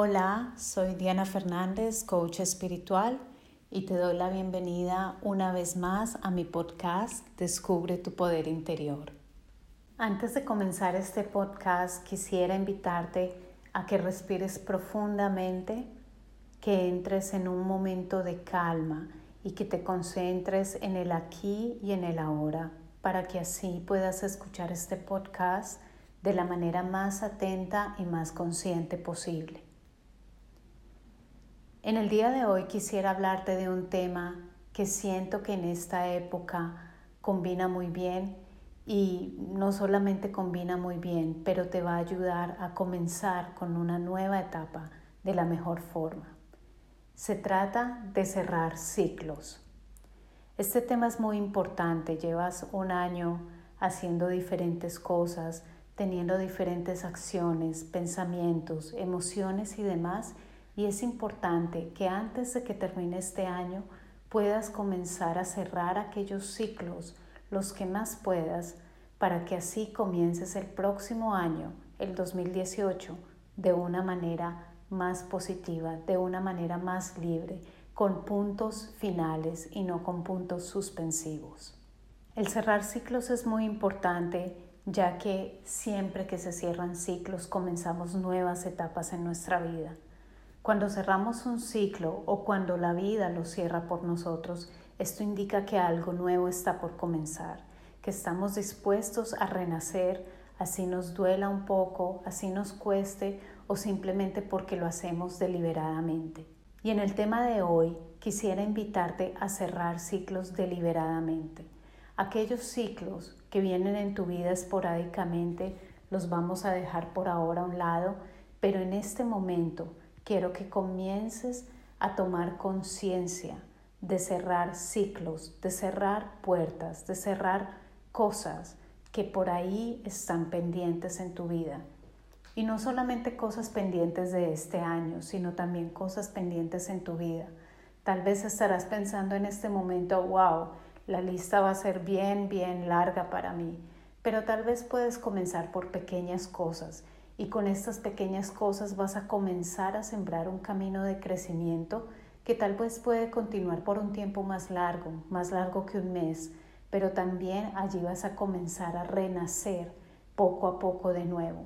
Hola, soy Diana Fernández, coach espiritual, y te doy la bienvenida una vez más a mi podcast Descubre tu poder interior. Antes de comenzar este podcast, quisiera invitarte a que respires profundamente, que entres en un momento de calma y que te concentres en el aquí y en el ahora, para que así puedas escuchar este podcast de la manera más atenta y más consciente posible. En el día de hoy quisiera hablarte de un tema que siento que en esta época combina muy bien y no solamente combina muy bien, pero te va a ayudar a comenzar con una nueva etapa de la mejor forma. Se trata de cerrar ciclos. Este tema es muy importante, llevas un año haciendo diferentes cosas, teniendo diferentes acciones, pensamientos, emociones y demás, y es importante que antes de que termine este año puedas comenzar a cerrar aquellos ciclos, los que más puedas, para que así comiences el próximo año, el 2018, de una manera más positiva, de una manera más libre, con puntos finales y no con puntos suspensivos. El cerrar ciclos es muy importante ya que siempre que se cierran ciclos comenzamos nuevas etapas en nuestra vida. Cuando cerramos un ciclo o cuando la vida lo cierra por nosotros, esto indica que algo nuevo está por comenzar, que estamos dispuestos a renacer, así nos duela un poco, así nos cueste o simplemente porque lo hacemos deliberadamente. Y en el tema de hoy quisiera invitarte a cerrar ciclos deliberadamente. Aquellos ciclos que vienen en tu vida esporádicamente los vamos a dejar por ahora a un lado, pero en este momento quiero que comiences a tomar conciencia de cerrar ciclos, de cerrar puertas, de cerrar cosas que por ahí están pendientes en tu vida. Y no solamente cosas pendientes de este año, sino también cosas pendientes en tu vida. Tal vez estarás pensando en este momento, wow, la lista va a ser bien, bien larga para mí. Pero tal vez puedes comenzar por pequeñas cosas y con estas pequeñas cosas vas a comenzar a sembrar un camino de crecimiento que tal vez puede continuar por un tiempo más largo, más largo que un mes, pero también allí vas a comenzar a renacer poco a poco de nuevo.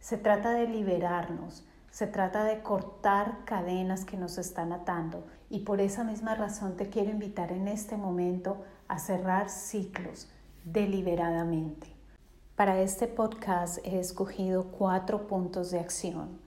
Se trata de liberarnos, se trata de cortar cadenas que nos están atando y por esa misma razón te quiero invitar en este momento a cerrar ciclos deliberadamente. Para este podcast he escogido cuatro puntos de acción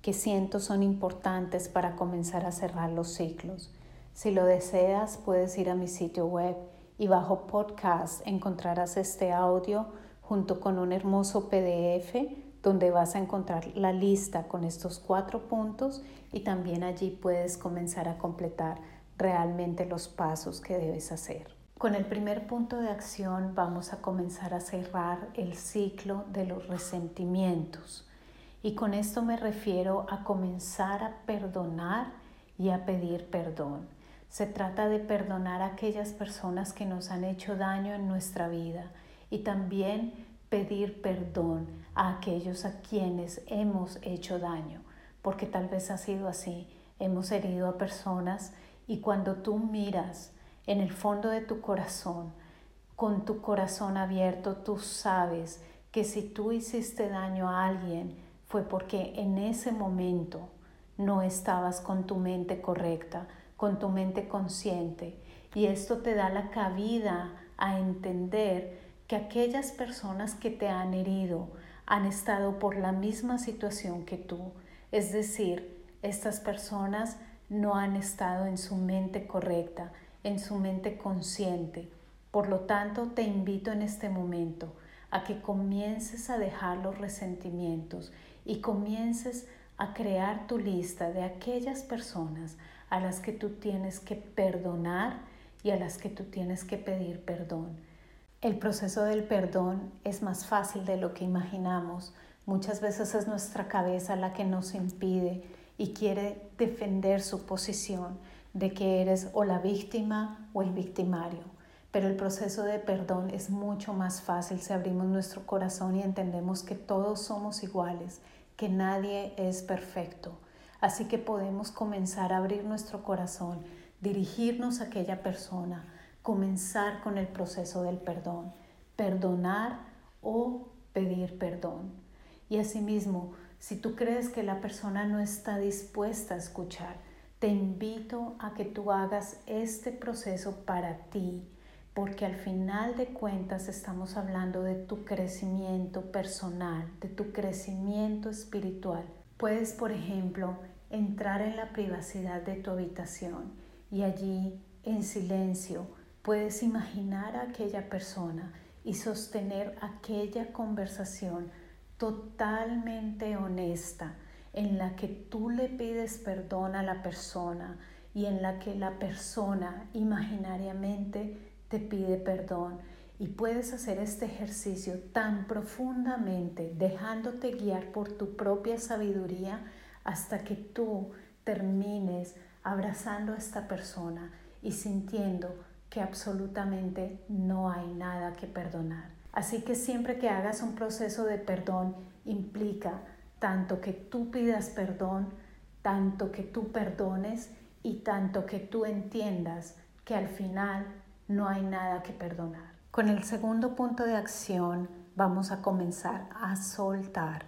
que siento son importantes para comenzar a cerrar los ciclos. Si lo deseas, puedes ir a mi sitio web y bajo podcast encontrarás este audio junto con un hermoso PDF donde vas a encontrar la lista con estos cuatro puntos y también allí puedes comenzar a completar realmente los pasos que debes hacer. Con el primer punto de acción vamos a comenzar a cerrar el ciclo de los resentimientos. Y con esto me refiero a comenzar a perdonar y a pedir perdón. Se trata de perdonar a aquellas personas que nos han hecho daño en nuestra vida y también pedir perdón a aquellos a quienes hemos hecho daño, porque tal vez ha sido así. Hemos herido a personas y cuando tú miras en el fondo de tu corazón, con tu corazón abierto, tú sabes que si tú hiciste daño a alguien fue porque en ese momento no estabas con tu mente correcta, con tu mente consciente. Y esto te da la cabida a entender que aquellas personas que te han herido han estado por la misma situación que tú. Es decir, estas personas no han estado en su mente correcta, en su mente consciente. Por lo tanto, te invito en este momento a que comiences a dejar los resentimientos y comiences a crear tu lista de aquellas personas a las que tú tienes que perdonar y a las que tú tienes que pedir perdón. El proceso del perdón es más fácil de lo que imaginamos. Muchas veces es nuestra cabeza la que nos impide y quiere defender su posición de que eres o la víctima o el victimario. Pero el proceso de perdón es mucho más fácil si abrimos nuestro corazón y entendemos que todos somos iguales, que nadie es perfecto. Así que podemos comenzar a abrir nuestro corazón, dirigirnos a aquella persona, comenzar con el proceso del perdón, perdonar o pedir perdón. Y asimismo, si tú crees que la persona no está dispuesta a escuchar, te invito a que tú hagas este proceso para ti, porque al final de cuentas estamos hablando de tu crecimiento personal, de tu crecimiento espiritual. Puedes, por ejemplo, entrar en la privacidad de tu habitación y allí, en silencio, puedes imaginar a aquella persona y sostener aquella conversación totalmente honesta en la que tú le pides perdón a la persona y en la que la persona imaginariamente te pide perdón. Y puedes hacer este ejercicio tan profundamente, dejándote guiar por tu propia sabiduría hasta que tú termines abrazando a esta persona y sintiendo que absolutamente no hay nada que perdonar. Así que siempre que hagas un proceso de perdón implica tanto que tú pidas perdón, tanto que tú perdones y tanto que tú entiendas que al final no hay nada que perdonar. Con el segundo punto de acción vamos a comenzar a soltar,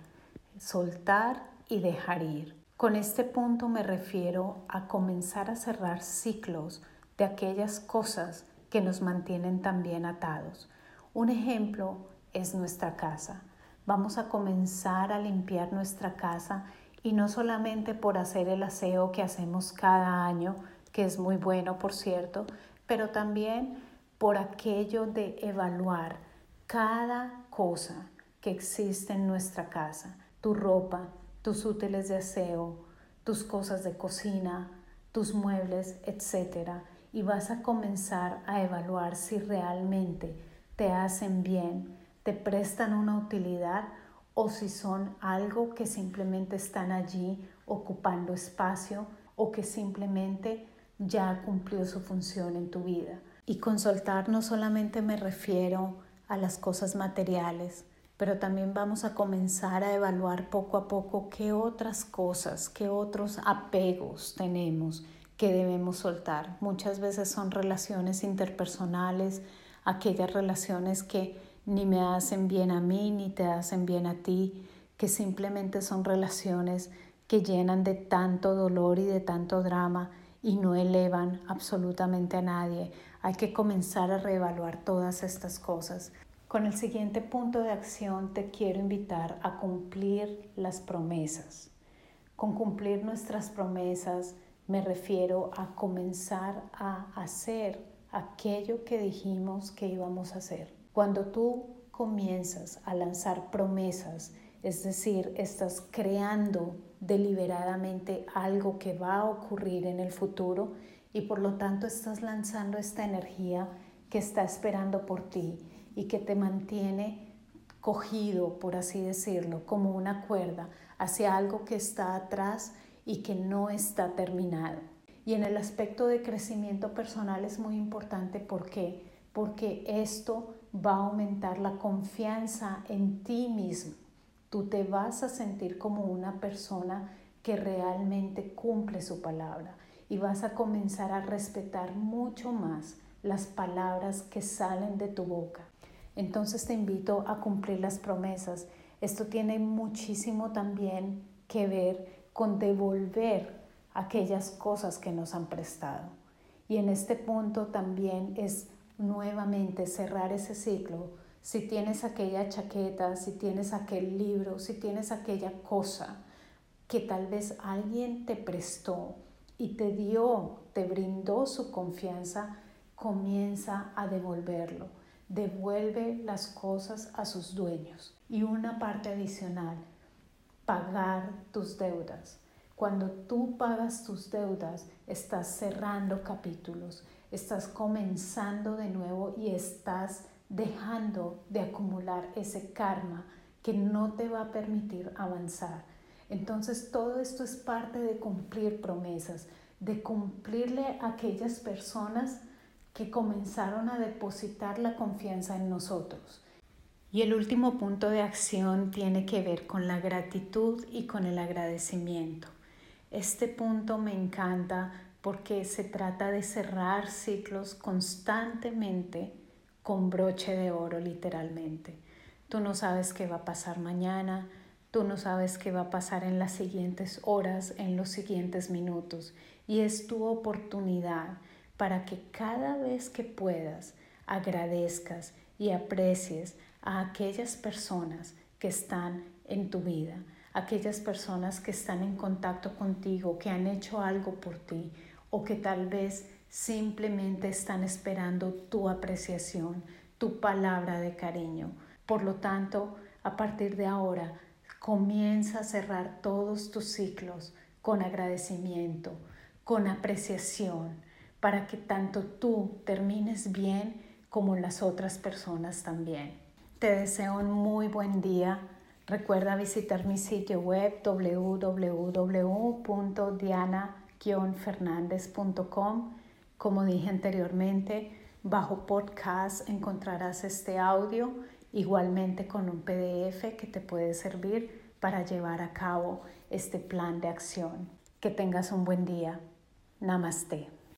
soltar y dejar ir. Con este punto me refiero a comenzar a cerrar ciclos de aquellas cosas que nos mantienen también atados. Un ejemplo es nuestra casa. Vamos a comenzar a limpiar nuestra casa y no solamente por hacer el aseo que hacemos cada año, que es muy bueno, por cierto, pero también por aquello de evaluar cada cosa que existe en nuestra casa, tu ropa, tus útiles de aseo, tus cosas de cocina, tus muebles, etc. Y vas a comenzar a evaluar si realmente te hacen bien, te prestan una utilidad o si son algo que simplemente están allí ocupando espacio o que simplemente ya cumplió su función en tu vida. Y con soltar no solamente me refiero a las cosas materiales, pero también vamos a comenzar a evaluar poco a poco qué otras cosas, qué otros apegos tenemos que debemos soltar. Muchas veces son relaciones interpersonales, aquellas relaciones que ni me hacen bien a mí ni te hacen bien a ti, que simplemente son relaciones que llenan de tanto dolor y de tanto drama y no elevan absolutamente a nadie. Hay que comenzar a reevaluar todas estas cosas. Con el siguiente punto de acción te quiero invitar a cumplir las promesas. Con cumplir nuestras promesas me refiero a comenzar a hacer aquello que dijimos que íbamos a hacer. Cuando tú comienzas a lanzar promesas, es decir, estás creando deliberadamente algo que va a ocurrir en el futuro y por lo tanto estás lanzando esta energía que está esperando por ti y que te mantiene cogido, por así decirlo, como una cuerda hacia algo que está atrás y que no está terminado. Y en el aspecto de crecimiento personal es muy importante ¿por qué? porque esto va a aumentar la confianza en ti mismo. Tú te vas a sentir como una persona que realmente cumple su palabra y vas a comenzar a respetar mucho más las palabras que salen de tu boca. Entonces te invito a cumplir las promesas. Esto tiene muchísimo también que ver con devolver aquellas cosas que nos han prestado. Y en este punto también es nuevamente cerrar ese ciclo. Si tienes aquella chaqueta, si tienes aquel libro, si tienes aquella cosa que tal vez alguien te prestó y te dio, te brindó su confianza, comienza a devolverlo. Devuelve las cosas a sus dueños. Y una parte adicional, pagar tus deudas. Cuando tú pagas tus deudas, estás cerrando capítulos, estás comenzando de nuevo y estás dejando de acumular ese karma que no te va a permitir avanzar. Entonces todo esto es parte de cumplir promesas, de cumplirle a aquellas personas que comenzaron a depositar la confianza en nosotros. Y el último punto de acción tiene que ver con la gratitud y con el agradecimiento. Este punto me encanta porque se trata de cerrar ciclos constantemente con broche de oro literalmente. Tú no sabes qué va a pasar mañana, tú no sabes qué va a pasar en las siguientes horas, en los siguientes minutos. Y es tu oportunidad para que cada vez que puedas agradezcas y aprecies a aquellas personas que están en tu vida, aquellas personas que están en contacto contigo, que han hecho algo por ti o que tal vez simplemente están esperando tu apreciación, tu palabra de cariño. Por lo tanto, a partir de ahora, comienza a cerrar todos tus ciclos con agradecimiento, con apreciación, para que tanto tú termines bien como las otras personas también. Te deseo un muy buen día. Recuerda visitar mi sitio web www.diana-fernandez.com. Como dije anteriormente, bajo podcast encontrarás este audio, igualmente con un PDF que te puede servir para llevar a cabo este plan de acción. Que tengas un buen día. Namaste.